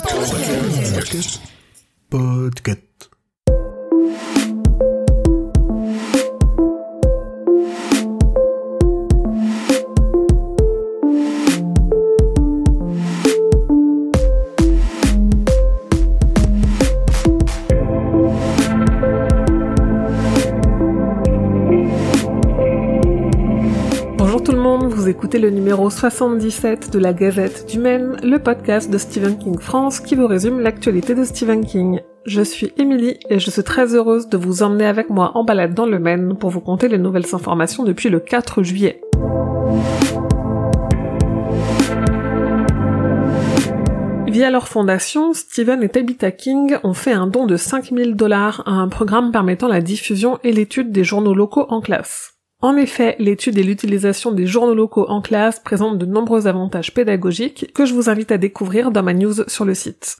Podcast. Podcast. Vous écoutez le numéro 77 de la Gazette du Maine, le podcast de Stephen King France qui vous résume l'actualité de Stephen King. Je suis Émilie et je suis très heureuse de vous emmener avec moi en balade dans le Maine pour vous conter les nouvelles informations depuis le 4 juillet. Via leur fondation, Stephen et Tabitha King ont fait un don de 5000 dollars à un programme permettant la diffusion et l'étude des journaux locaux en classe. En effet, l'étude et l'utilisation des journaux locaux en classe présentent de nombreux avantages pédagogiques que je vous invite à découvrir dans ma news sur le site.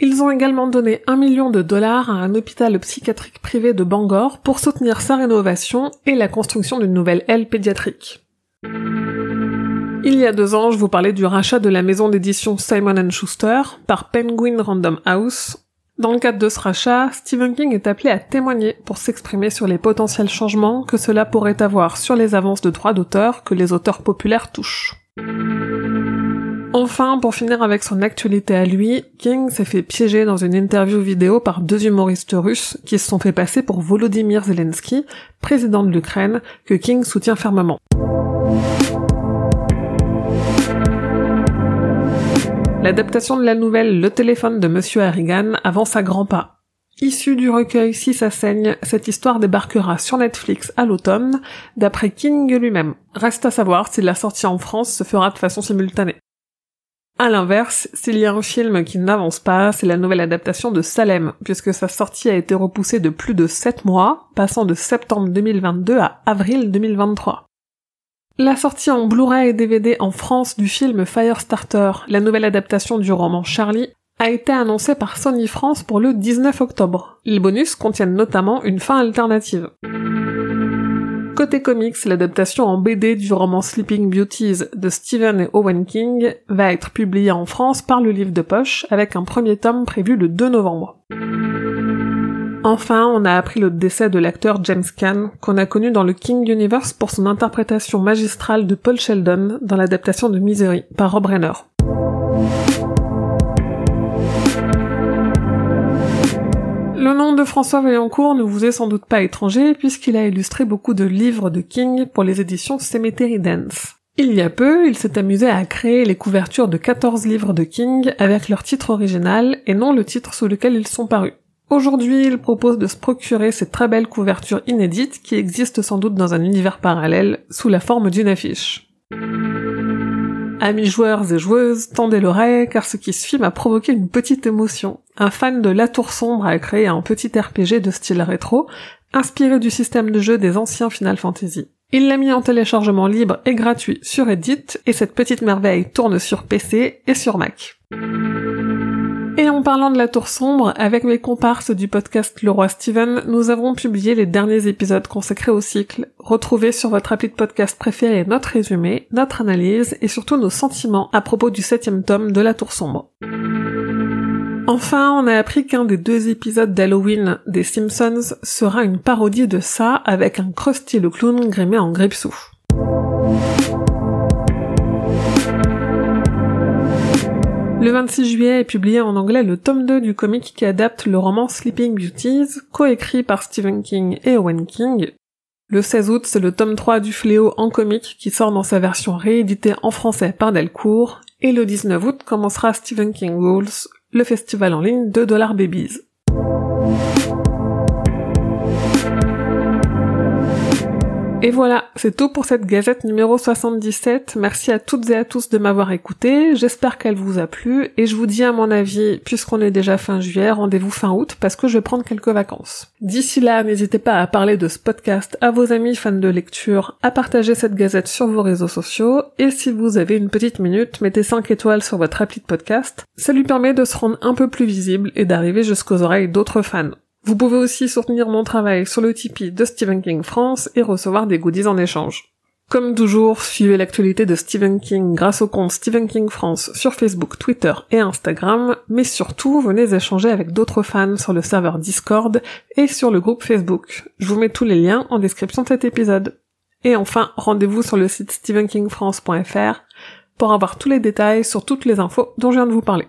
Ils ont également donné un million de dollars à un hôpital psychiatrique privé de Bangor pour soutenir sa rénovation et la construction d'une nouvelle aile pédiatrique. Il y a deux ans, je vous parlais du rachat de la maison d'édition Simon Schuster par Penguin Random House. Dans le cadre de ce rachat, Stephen King est appelé à témoigner pour s'exprimer sur les potentiels changements que cela pourrait avoir sur les avances de droits d'auteur que les auteurs populaires touchent. Enfin, pour finir avec son actualité à lui, King s'est fait piéger dans une interview vidéo par deux humoristes russes qui se sont fait passer pour Volodymyr Zelensky, président de l'Ukraine, que King soutient fermement. L'adaptation de la nouvelle Le téléphone de Monsieur Harrigan avance à grands pas. Issue du recueil Si ça saigne, cette histoire débarquera sur Netflix à l'automne, d'après King lui-même. Reste à savoir si la sortie en France se fera de façon simultanée. À l'inverse, s'il y a un film qui n'avance pas, c'est la nouvelle adaptation de Salem, puisque sa sortie a été repoussée de plus de 7 mois, passant de septembre 2022 à avril 2023. La sortie en Blu-ray et DVD en France du film Firestarter, la nouvelle adaptation du roman Charlie, a été annoncée par Sony France pour le 19 octobre. Les bonus contiennent notamment une fin alternative. Côté comics, l'adaptation en BD du roman Sleeping Beauties de Stephen et Owen King va être publiée en France par le livre de poche avec un premier tome prévu le 2 novembre. Enfin, on a appris le décès de l'acteur James Caan, qu'on a connu dans le King Universe pour son interprétation magistrale de Paul Sheldon dans l'adaptation de Misery par Rob Reiner. Le nom de François Vaillancourt ne vous est sans doute pas étranger puisqu'il a illustré beaucoup de livres de King pour les éditions Cemetery Dance. Il y a peu, il s'est amusé à créer les couvertures de 14 livres de King avec leur titre original et non le titre sous lequel ils sont parus. Aujourd'hui, il propose de se procurer ces très belles couvertures inédites qui existent sans doute dans un univers parallèle sous la forme d'une affiche. Amis joueurs et joueuses, tendez l'oreille car ce qui suit m'a provoqué une petite émotion. Un fan de La Tour Sombre a créé un petit RPG de style rétro, inspiré du système de jeu des anciens Final Fantasy. Il l'a mis en téléchargement libre et gratuit sur Edit, et cette petite merveille tourne sur PC et sur Mac. Et en parlant de la tour sombre, avec mes comparses du podcast Le Roi Steven, nous avons publié les derniers épisodes consacrés au cycle. Retrouvez sur votre appli de podcast préféré notre résumé, notre analyse et surtout nos sentiments à propos du septième tome de la tour sombre. Enfin, on a appris qu'un des deux épisodes d'Halloween des Simpsons sera une parodie de ça avec un Krusty le clown grimé en grippe-sou. Le 26 juillet est publié en anglais le tome 2 du comic qui adapte le roman Sleeping Beauties, coécrit par Stephen King et Owen King. Le 16 août, c'est le tome 3 du Fléau en comic qui sort dans sa version rééditée en français par Delcourt, et le 19 août commencera Stephen King Rules, le festival en ligne de Dollar Babies. Et voilà, c'est tout pour cette gazette numéro 77. Merci à toutes et à tous de m'avoir écouté. J'espère qu'elle vous a plu et je vous dis à mon avis, puisqu'on est déjà fin juillet, rendez-vous fin août parce que je vais prendre quelques vacances. D'ici là, n'hésitez pas à parler de ce podcast à vos amis fans de lecture, à partager cette gazette sur vos réseaux sociaux et si vous avez une petite minute, mettez 5 étoiles sur votre appli de podcast. Ça lui permet de se rendre un peu plus visible et d'arriver jusqu'aux oreilles d'autres fans. Vous pouvez aussi soutenir mon travail sur le Tipeee de Stephen King France et recevoir des goodies en échange. Comme toujours, suivez l'actualité de Stephen King grâce au compte Stephen King France sur Facebook, Twitter et Instagram, mais surtout venez échanger avec d'autres fans sur le serveur Discord et sur le groupe Facebook. Je vous mets tous les liens en description de cet épisode. Et enfin, rendez-vous sur le site stephenkingfrance.fr pour avoir tous les détails sur toutes les infos dont je viens de vous parler.